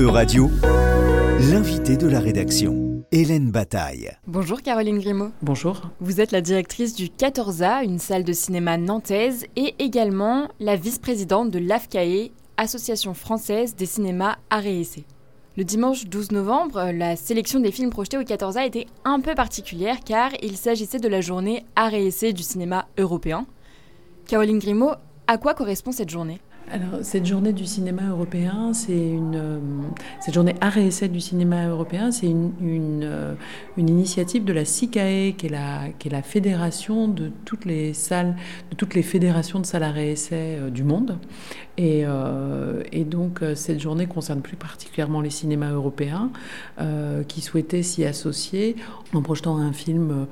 E-Radio, l'invité de la rédaction, Hélène Bataille. Bonjour Caroline Grimaud. Bonjour. Vous êtes la directrice du 14A, une salle de cinéma nantaise, et également la vice-présidente de l'AFCAE, Association française des cinémas arts et essais. Le dimanche 12 novembre, la sélection des films projetés au 14A était un peu particulière car il s'agissait de la journée arts et essais du cinéma européen. Caroline Grimaud, à quoi correspond cette journée? Alors, cette journée du cinéma européen, c'est une. Euh, cette journée art et essai du cinéma européen, c'est une, une, euh, initiative de la CICAE, qui est la, qui est la fédération de toutes les salles, de toutes les fédérations de salles art et essai euh, du monde. Et, et, donc, cette journée concerne plus particulièrement les cinémas européens qui souhaitaient s'y associer en projetant un film.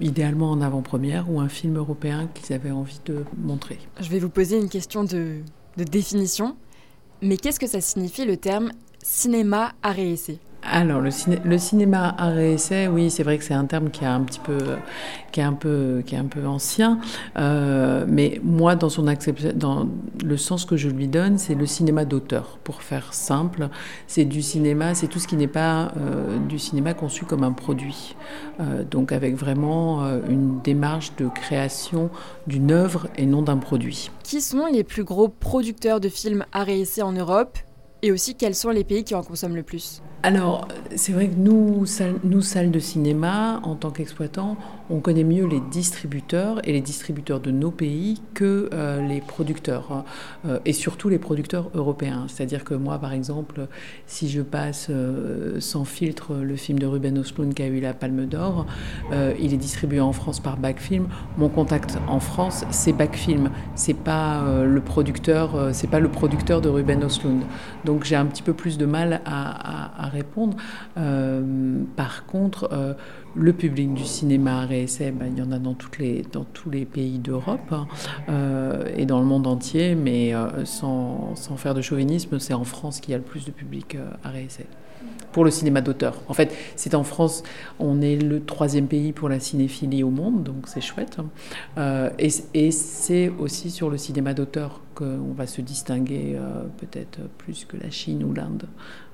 idéalement en avant-première ou un film européen qu'ils avaient envie de montrer. Je vais vous poser une question de, de définition. Mais qu'est-ce que ça signifie le terme cinéma à essai alors, le, cinéma art et essai, oui, c'est vrai que c'est un terme qui, a un petit peu, est est ancien. Euh, mais moi, dans, le sens que je lui donne, c'est le cinéma d'auteur. Pour faire simple, c'est du cinéma, c'est tout ce qui n'est pas euh, du cinéma conçu comme un produit. Euh, donc, avec vraiment une démarche de création d'une œuvre et non d'un produit. Qui sont les plus gros producteurs de films art et essai en Europe? Et aussi, quels sont les pays qui en consomment le plus? Alors, c'est vrai que nous, salles, nous, salles de cinéma, en tant qu'exploitants, on connaît mieux les distributeurs et les distributeurs de nos pays que euh, les producteurs, hein. euh, et surtout les producteurs européens. C'est-à-dire que moi, par exemple, si je passe euh, sans filtre le film de Ruben Östlund qui a eu la Palme d'Or, il est distribué en France par Backfilm. Mon contact en France, c'est Backfilm. C'est pas le producteur, c'est pas le producteur de Ruben Östlund. Donc, j'ai un petit peu plus de mal à, répondre. Euh, par contre, euh, le public du cinéma à essai, ben, il y en a dans, tous les pays d'Europe hein, euh, et dans le monde entier, mais sans, faire de chauvinisme, c'est en France qu'il y a le plus de public à réessai pour le cinéma d'auteur. En fait, c'est en France, on est le troisième pays pour la cinéphilie au monde, donc c'est chouette. Euh, et, c'est aussi sur le cinéma d'auteur qu'on va se distinguer euh, peut-être plus que la Chine ou l'Inde.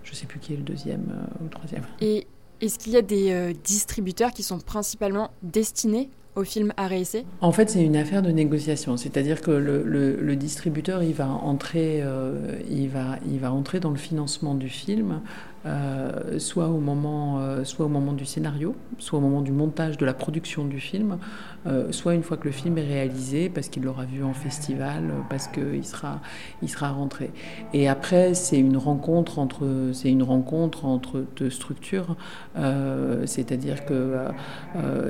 Je ne sais plus qui est le deuxième euh, ou le troisième. Et est-ce qu'il y a des distributeurs qui sont principalement destinés au film à réessayer? En fait, c'est une affaire de négociation. C'est-à-dire que le, distributeur, il va, entrer, il, va, il va entrer dans le financement du film euh, soit, au moment, euh, soit au moment du scénario, soit au moment du montage de la production du film, euh, soit une fois que le film est réalisé, parce qu'il l'aura vu en festival, parce qu'il sera, il sera rentré. Et après, c'est une rencontre entre, c'est une rencontre entre deux structures, c'est-à-dire que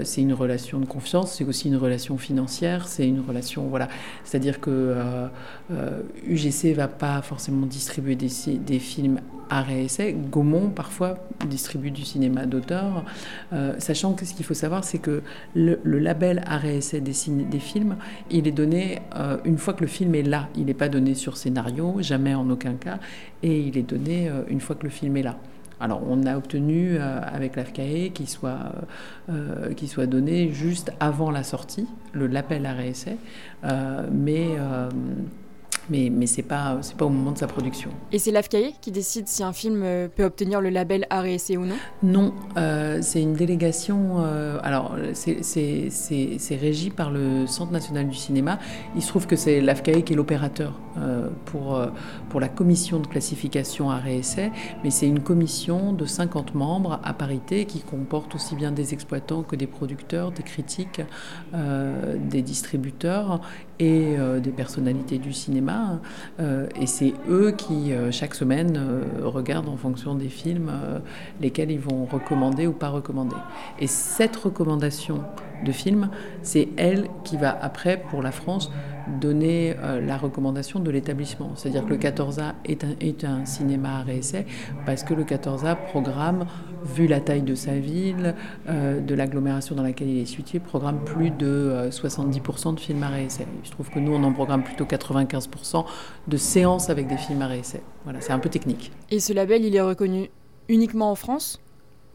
c'est une relation de confiance, c'est aussi une relation financière, c'est une relation, voilà, c'est-à-dire que UGC va pas forcément distribuer des, des films réessai. Gaumont, parfois, distribue du cinéma d'auteur, euh, sachant que ce qu'il faut savoir, c'est que le, label à réessai des, des, films, il est donné euh, une fois que le film est là. Il n'est pas donné sur scénario, jamais en aucun cas, et il est donné euh, une fois que le film est là. Alors, on a obtenu avec l'AFCAE qu'il soit, soit donné juste avant la sortie, le label à mais mais, mais ce n'est pas, pas au moment de sa production. Et c'est l'AFCAE qui décide si un film euh, peut obtenir le label art et essai ou non? Non, euh, c'est une délégation. Euh, alors, c'est régi par le Centre national du cinéma. Il se trouve que c'est l'AFCAE qui est l'opérateur pour, pour la commission de classification art et essai, mais c'est une commission de 50 membres à parité qui comporte aussi bien des exploitants que des producteurs, des critiques, des distributeurs et des personnalités du cinéma. Euh, et c'est eux qui, euh, chaque semaine, euh, regardent en fonction des films lesquels ils vont recommander ou pas recommander. Et cette recommandation de film, c'est elle qui va après, pour la France, donner la recommandation de l'établissement. C'est-à-dire que le 14A est un, est un cinéma à réessai parce que le 14A programme vu la taille de sa ville, euh, de l'agglomération dans laquelle il est situé, programme plus de 70% euh, de films à réessai. Je trouve que nous, on en programme plutôt 95% de séances avec des films à réessai. Voilà, c'est un peu technique. Et ce label, il est reconnu uniquement en France?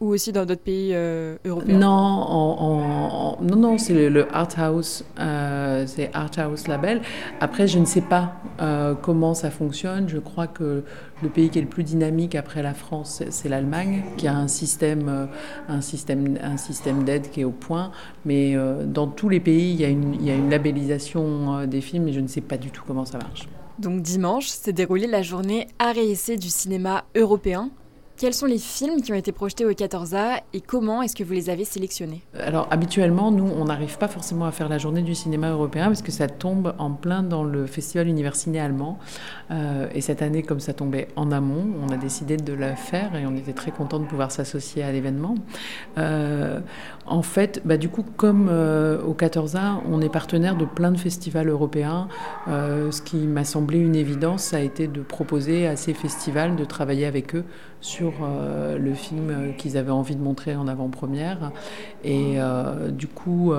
Ou aussi dans d'autres pays euh, européens? Non, non, non, c'est le, Art House, euh, c'est Art House Label. Après, je ne sais pas euh, comment ça fonctionne. Je crois que le pays qui est le plus dynamique après la France, c'est l'Allemagne, qui a un système, un système, un système d'aide qui est au point. Mais dans tous les pays, il y a une, il y a une labellisation des films, mais je ne sais pas du tout comment ça marche. Donc dimanche s'est déroulée la journée art et essai du cinéma européen quels sont les films qui ont été projetés au 14A et comment est-ce que vous les avez sélectionnés? Alors habituellement, nous, on n'arrive pas forcément à faire la journée du cinéma européen parce que ça tombe en plein dans le festival Universiné allemand. Euh, et cette année, comme ça tombait en amont, on a décidé de la faire et on était très content de pouvoir s'associer à l'événement. Euh, en fait, bah, du coup, comme euh, au 14A, on est partenaire de plein de festivals européens. ce qui m'a semblé une évidence, ça a été de proposer à ces festivals de travailler avec eux sur euh, le film euh, qu'ils avaient envie de montrer en avant-première. Et euh, du coup,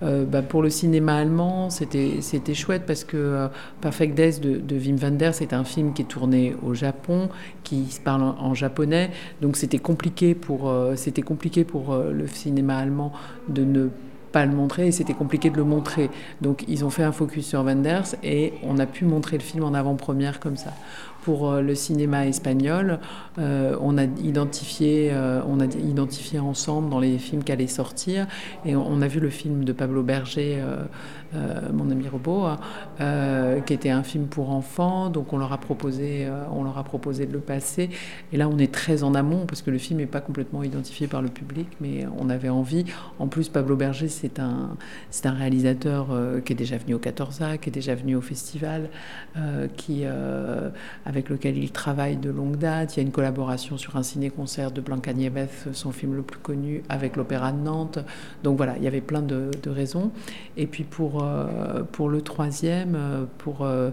bah, pour le cinéma allemand, c'était chouette parce que Perfect Days de, Wim Wenders, c'est un film qui est tourné au Japon, qui se parle en, japonais. Donc c'était compliqué pour, c'était compliqué pour le cinéma allemand de ne pas le montrer et c'était compliqué de le montrer. Donc ils ont fait un focus sur Wenders et on a pu montrer le film en avant-première comme ça pour euh, le cinéma espagnol. Euh, on a identifié, euh, on a identifié ensemble dans les films qui allaient sortir, et on, a vu le film de Pablo Berger, mon ami robot, qui était un film pour enfants. Donc on leur a proposé, on leur a proposé de le passer. Et là, on est très en amont parce que le film n'est pas complètement identifié par le public, mais on avait envie. En plus, Pablo Berger, c'est un, c'est un réalisateur qui est déjà venu au 14A, qui est déjà venu au festival, qui avec lequel il travaille de longue date. Il y a une collaboration sur un ciné-concert de Blanca Nieves, son film le plus connu, avec l'Opéra de Nantes. Donc voilà, il y avait plein de, raisons. Et puis pour, euh, pour le troisième, euh, pour euh,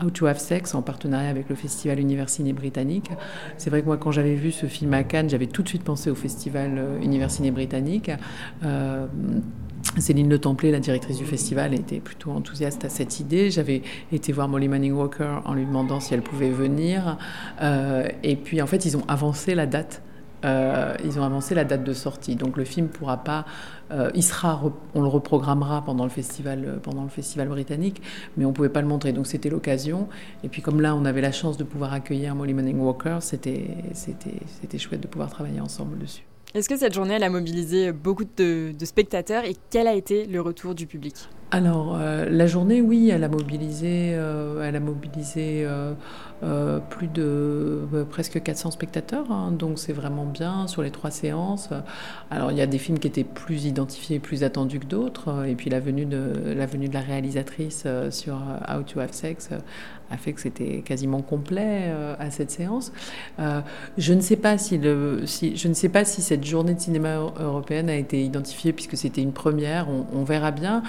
How to Have Sex, en partenariat avec le Festival Universiné britannique, c'est vrai que moi, quand j'avais vu ce film à Cannes, j'avais tout de suite pensé au Festival Universiné britannique. Céline Le Templé, la directrice du festival, était plutôt enthousiaste à cette idée. J'avais été voir Molly Manning Walker en lui demandant si elle pouvait venir. Euh, et puis en fait, ils ont avancé la date. Euh, ils ont avancé la date de sortie. Donc le film pourra pas. Euh, il sera, on le reprogrammera pendant le festival, pendant le festival britannique, mais on pouvait pas le montrer. Donc c'était l'occasion. Et puis comme là, on avait la chance de pouvoir accueillir Molly Manning Walker, c'était, c'était, c'était chouette de pouvoir travailler ensemble dessus. Est-ce que cette journée, a mobilisé beaucoup de, spectateurs et quel a été le retour du public? Alors, euh, la journée, oui, elle a mobilisé, euh, elle a mobilisé euh, plus de presque 400 spectateurs, hein. donc c'est vraiment bien sur les trois séances. Alors, il y a des films qui étaient plus identifiés, plus attendus que d'autres, et puis la venue de la, réalisatrice sur How to Have Sex a fait que c'était quasiment complet à cette séance. Je ne sais pas si le, si, je ne sais pas si cette journée de cinéma européenne a été identifiée puisque c'était une première. On, verra bien.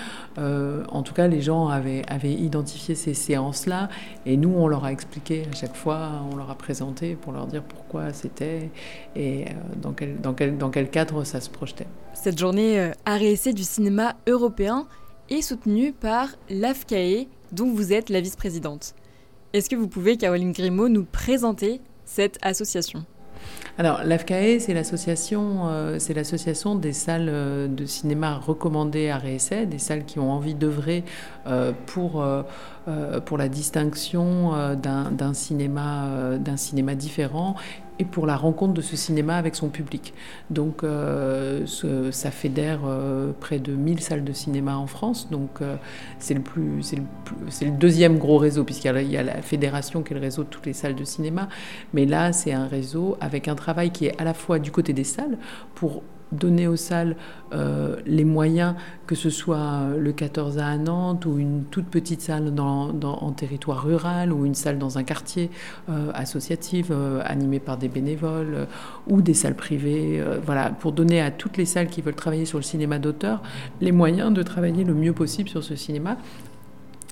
Euh, en tout cas, les gens avaient, identifié ces séances-là et nous, on leur a expliqué à chaque fois, on leur a présenté pour leur dire pourquoi c'était et dans quel, dans quel, cadre ça se projetait. Cette journée à réessai du cinéma européen est soutenue par l'AFCAE, dont vous êtes la vice-présidente. Est-ce que vous pouvez, Caroline Grimaud, nous présenter cette association? Alors, l'AFCAE, c'est l'association, euh, c'est l'association des salles euh, de cinéma recommandées à réessai, des salles qui ont envie d'œuvrer euh, pour, pour la distinction d'un cinéma, d'un cinéma différent et pour la rencontre de ce cinéma avec son public. Donc ça fédère près de 1000 salles de cinéma en France. Donc c'est le, plus, c'est, le, c'est le deuxième gros réseau, puisqu'il y a, la fédération qui est le réseau de toutes les salles de cinéma. Mais là, c'est un réseau avec un travail qui est à la fois du côté des salles pour donner aux salles euh, les moyens, que ce soit le 14 à Nantes ou une toute petite salle en territoire rural ou une salle dans un quartier euh, associatif euh, animé par des bénévoles ou des salles privées, voilà, pour donner à toutes les salles qui veulent travailler sur le cinéma d'auteur les moyens de travailler le mieux possible sur ce cinéma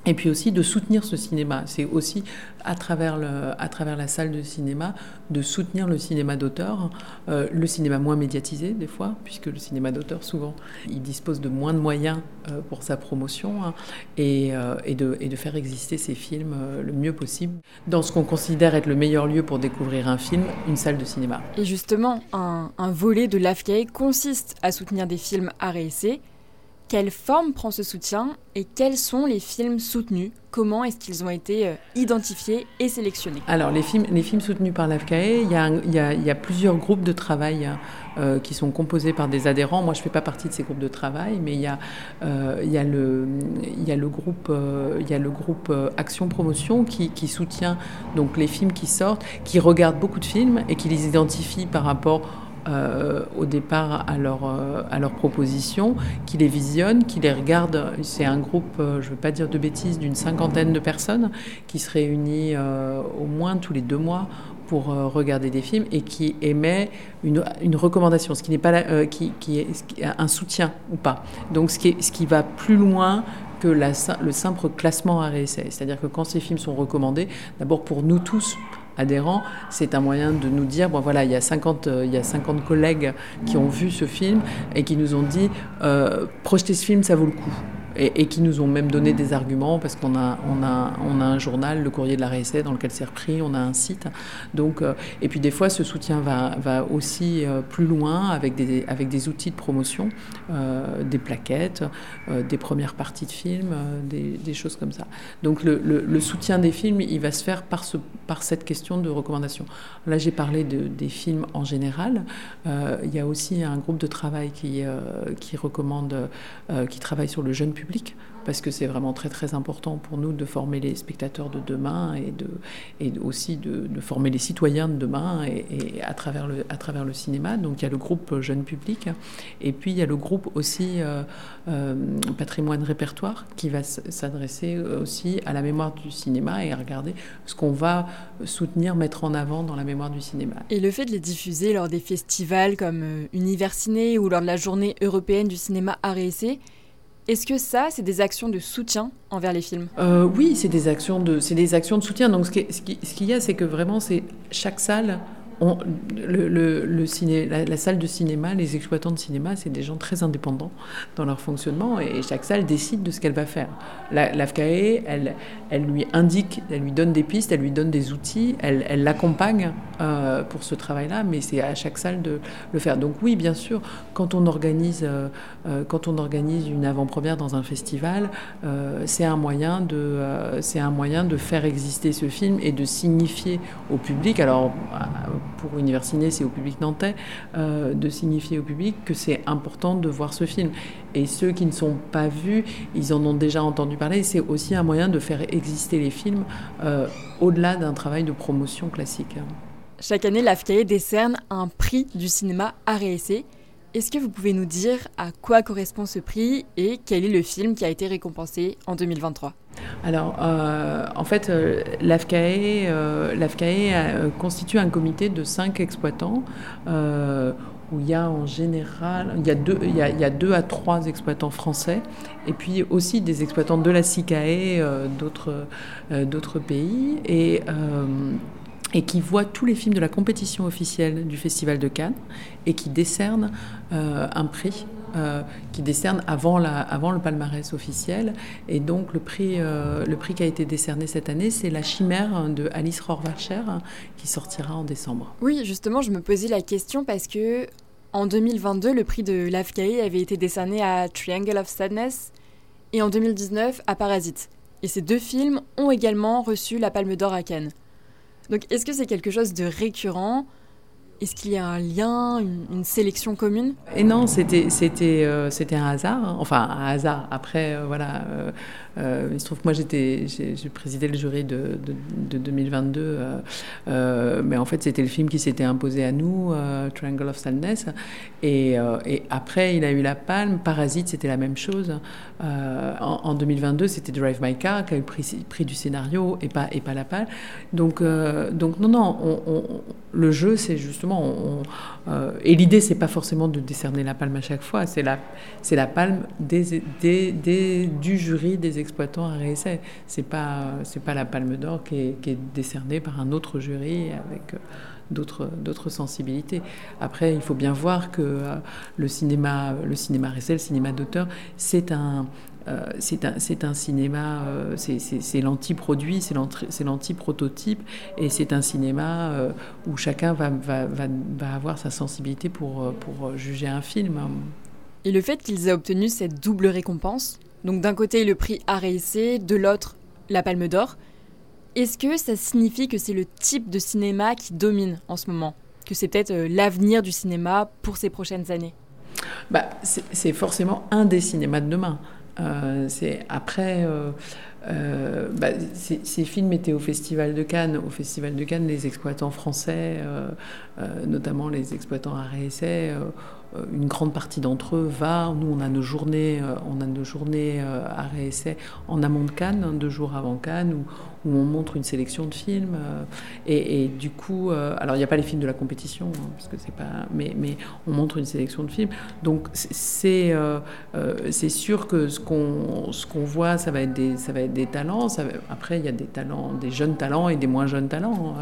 et puis aussi de soutenir ce cinéma. C'est aussi à travers, le, à travers la salle de cinéma de soutenir le cinéma d'auteur, euh, le cinéma moins médiatisé des fois, puisque le cinéma d'auteur souvent il dispose de moins de moyens euh, pour sa promotion hein, et, euh, et, de, et, de, faire exister ses films le mieux possible dans ce qu'on considère être le meilleur lieu pour découvrir un film, une salle de cinéma. Et justement, un, un volet de l'AFCAE consiste à soutenir des films à réessayer quelle forme prend ce soutien et quels sont les films soutenus? Comment est-ce qu'ils ont été euh, identifiés et sélectionnés? Alors, les films, soutenus par l'AFCAE, il y, a, plusieurs groupes de travail euh, qui sont composés par des adhérents. Moi, je ne fais pas partie de ces groupes de travail, mais il y a, euh, le, groupe, Action Promotion qui, soutient donc, les films qui sortent, qui regarde beaucoup de films et qui les identifie par rapport euh, au départ à leur, euh, à leur proposition, qui les visionnent, qui les regardent. C'est un groupe, euh, je ne veux pas dire de bêtises, d'une cinquantaine de personnes qui se réunit au moins tous les deux mois pour regarder des films et qui émet une, une recommandation, ce qui n'est pas qui, qui, est, un soutien ou pas. Donc ce qui, ce qui va plus loin que la, le simple classement à réessai. C'est-à-dire que quand ces films sont recommandés, d'abord pour nous tous, adhérents, c'est un moyen de nous dire, bon voilà, il y a 50, euh, il y a 50 collègues qui ont vu ce film et qui nous ont dit, euh, projeter ce film, ça vaut le coup et, qui nous ont même donné des arguments parce qu'on a, on a, on a un journal, le courrier de la RSA, dans lequel c'est repris, on a un site. Donc, euh, et puis des fois, ce soutien va, va aussi euh, plus loin avec des, avec des outils de promotion, euh, des plaquettes, des premières parties de films, des, choses comme ça. Donc le, le, soutien des films, il va se faire par, ce, par cette question de recommandation. Là, j'ai parlé de, des films en général. il y a aussi un groupe de travail qui, qui recommande, qui travaille sur le jeune public parce que c'est vraiment très très important pour nous de former les spectateurs de demain et, de, et aussi de, former les citoyens de demain et, à, travers le, à travers le cinéma. Donc il y a le groupe Jeune Public et puis il y a le groupe aussi euh, euh, Patrimoine Répertoire qui va s'adresser aussi à la mémoire du cinéma et à regarder ce qu'on va soutenir, mettre en avant dans la mémoire du cinéma. Et le fait de les diffuser lors des festivals comme euh, Universiné ou lors de la journée européenne du cinéma à est-ce que ça, c'est des actions de soutien envers les films? Euh, Oui, c'est des actions de, c'est des actions de soutien. Donc ce qu'il y a, c'est que vraiment, c'est chaque salle le, le, la, salle de cinéma, les exploitants de cinéma, c'est des gens très indépendants dans leur fonctionnement et chaque salle décide de ce qu'elle va faire. L'AFCAE, elle, elle lui indique, elle lui donne des pistes, elle lui donne des outils, elle l'accompagne euh, pour ce travail-là, mais c'est à chaque salle de le faire. Donc oui, bien sûr, quand on organise, euh, euh, quand on organise une avant-première dans un festival, c'est un moyen de, un moyen de faire exister ce film et de signifier au public. Alors pour Universiné, c'est au public nantais, euh, de signifier au public que c'est important de voir ce film. Et ceux qui ne sont pas vus, ils en ont déjà entendu parler. C'est aussi un moyen de faire exister les films euh, au-delà d'un travail de promotion classique. Chaque année, l'AFCAE décerne un prix du cinéma à réessayer. Est-ce que vous pouvez nous dire à quoi correspond ce prix et quel est le film qui a été récompensé en 2023 alors, euh, en fait, euh, l'AFCAE, euh, constitue un comité de cinq exploitants où il y a en général, il y a, deux, à trois exploitants français et puis aussi des exploitants de la SICAE d'autres, d'autres pays. Et et qui voit tous les films de la compétition officielle du Festival de Cannes et qui décerne euh, un prix euh, qui décerne avant, le palmarès officiel. Et donc le prix, euh, le prix qui a été décerné cette année, c'est La Chimère de Alice Rohrwacher qui sortira en décembre. Oui, justement, je me posais la question parce que en 2022, le prix de l'AFCAE avait été décerné à Triangle of Sadness et en 2019 à Parasite. Et ces deux films ont également reçu la Palme d'Or à Cannes. Donc est-ce que c'est quelque chose de récurrent est-ce qu'il y a un lien, une, sélection commune? Et non, c'était c'était euh, c'était un hasard. Hein. Enfin, un hasard. Après, euh, voilà. Euh, il se trouve que moi j'étais j'ai présidé le jury de, de, 2022, mais en fait c'était le film qui s'était imposé à nous, Triangle of Sadness. Et, après, il a eu la palme. Parasite, c'était la même chose. En, 2022, c'était Drive My Car qui a eu le prix, du scénario et pas et pas la palme. Donc donc non non, on, le jeu c'est justement justement, et l'idée, c'est pas forcément de décerner la palme à chaque fois, c'est la, la palme du jury des exploitants à réessai. C'est pas, pas la palme d'or qui est, qui est, décernée par un autre jury avec d'autres, d'autres sensibilités. Après, il faut bien voir que le cinéma, le cinéma réessai, le cinéma d'auteur, c'est un euh, c'est un, un, cinéma, euh, c'est l'anti-produit, c'est l'anti-prototype, et c'est un cinéma euh, où chacun va, va, va, va, avoir sa sensibilité pour, pour juger un film. Et le fait qu'ils aient obtenu cette double récompense, donc d'un côté le prix RSC, de l'autre la Palme d'Or, est-ce que ça signifie que c'est le type de cinéma qui domine en ce moment? Que c'est peut-être l'avenir du cinéma pour ces prochaines années? Bah, C'est forcément un des cinémas de demain. Euh, c'est après. Euh, euh, ces, films étaient au Festival de Cannes. Au Festival de Cannes, les exploitants français, notamment les exploitants à réessai, une grande partie d'entre eux va. Nous, on a nos journées, on a nos journées à réessai en amont de Cannes, deux jours avant Cannes, où où on montre une sélection de films. Euh, et, du coup, euh, alors il n'y a pas les films de la compétition, hein, parce que c'est pas, mais, on montre une sélection de films. Donc c'est euh, c'est sûr que ce qu'on voit, ça va être des talents. après, il y a des talents, des jeunes talents et des moins jeunes talents.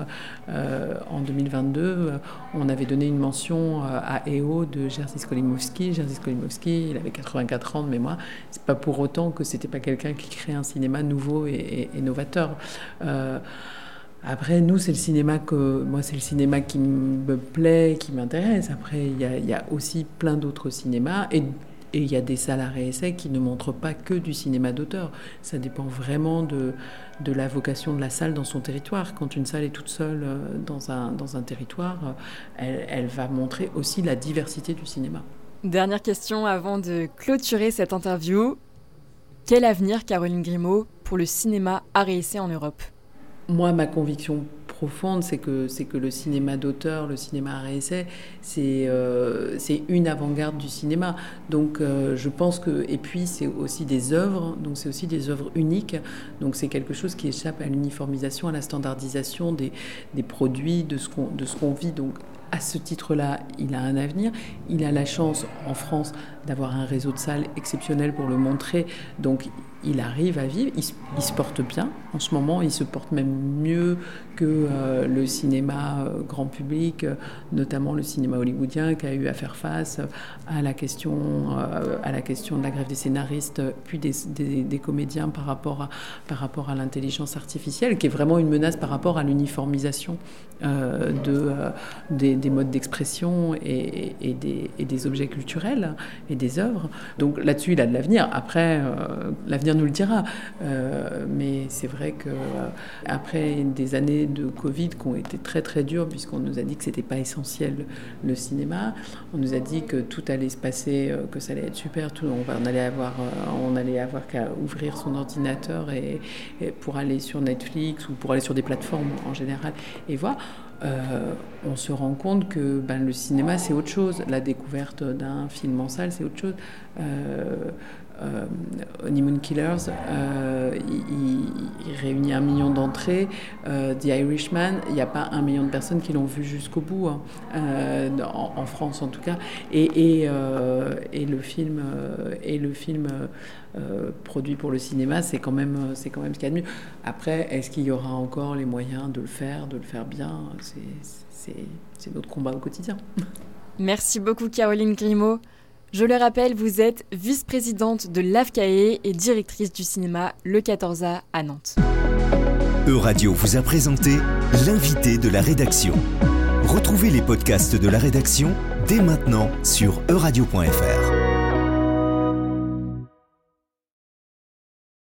en 2022, on avait donné une mention à EO de Jerzy Skolimowski. Jerzy Skolimowski, il avait 84 ans de mémoire. C'est pas pour autant que c'était pas quelqu'un qui crée un cinéma nouveau et, et novateur. Euh, après, nous, c'est le cinéma que moi, c'est le cinéma qui me plaît, qui m'intéresse. Après, il y, a, aussi plein d'autres cinémas et il y a des salles à réessai qui ne montrent pas que du cinéma d'auteur. Ça dépend vraiment de, la vocation de la salle dans son territoire. Quand une salle est toute seule euh, dans un, dans un territoire, euh, elle va montrer aussi la diversité du cinéma. Dernière question avant de clôturer cette interview. Quel avenir, Caroline Grimaud, pour le cinéma à en Europe? Moi, ma conviction profonde, c'est que, que le cinéma d'auteur, le cinéma à c'est, euh, c'est une avant-garde du cinéma. Donc euh, je pense que... Et puis c'est aussi des œuvres, donc c'est aussi des œuvres uniques. Donc c'est quelque chose qui échappe à l'uniformisation, à la standardisation des, des produits, de ce, qu'on, de ce qu'on vit. Donc à ce titre-là, il a un avenir. Il a la chance en France d'avoir un réseau de salles exceptionnel pour le montrer. Donc il arrive à vivre, il, se porte bien. En ce moment, il se porte même mieux que euh, le cinéma euh, grand public, euh, notamment le cinéma hollywoodien, qui a eu à faire face à la question, à la question de la grève des scénaristes, puis des, comédiens par rapport à, à l'intelligence artificielle, qui est vraiment une menace par rapport à l'uniformisation de, des, modes d'expression et, des, et, des, objets culturels des œuvres. Donc là-dessus, il a de l'avenir. Après, l'avenir nous le dira. Euh, mais c'est vrai que euh, après des années de Covid qui ont été très très dures, puisqu'on nous a dit que c'était pas essentiel le cinéma, on nous a dit que tout allait se passer, euh, que ça allait être super, tout, on, allait avoir, on allait avoir qu'à ouvrir son ordinateur et, pour aller sur Netflix ou pour aller sur des plateformes en général et voir. On se rend compte que ben, le cinéma, c'est autre chose. La découverte d'un film en salle, c'est autre chose euh, Honeymoon Killers, euh, il, réunit un million d'entrées. Euh, The Irishman, il n'y a pas un million de personnes qui l'ont vu jusqu'au bout, hein. euh, en, France en tout cas. Et, et, et le film, et le film produit pour le cinéma, c'est quand même, c'est quand même ce qu'il y a de mieux. Après, est-ce qu'il y aura encore les moyens de le faire, de le faire bien? C'est notre combat au quotidien. Merci beaucoup Caroline Grimaud. Je le rappelle, vous êtes vice-présidente de l'AFCAE et directrice du cinéma Le 14A à Nantes. Euradio vous a présenté l'invité de la rédaction. Retrouvez les podcasts de la rédaction dès maintenant sur euradio.fr.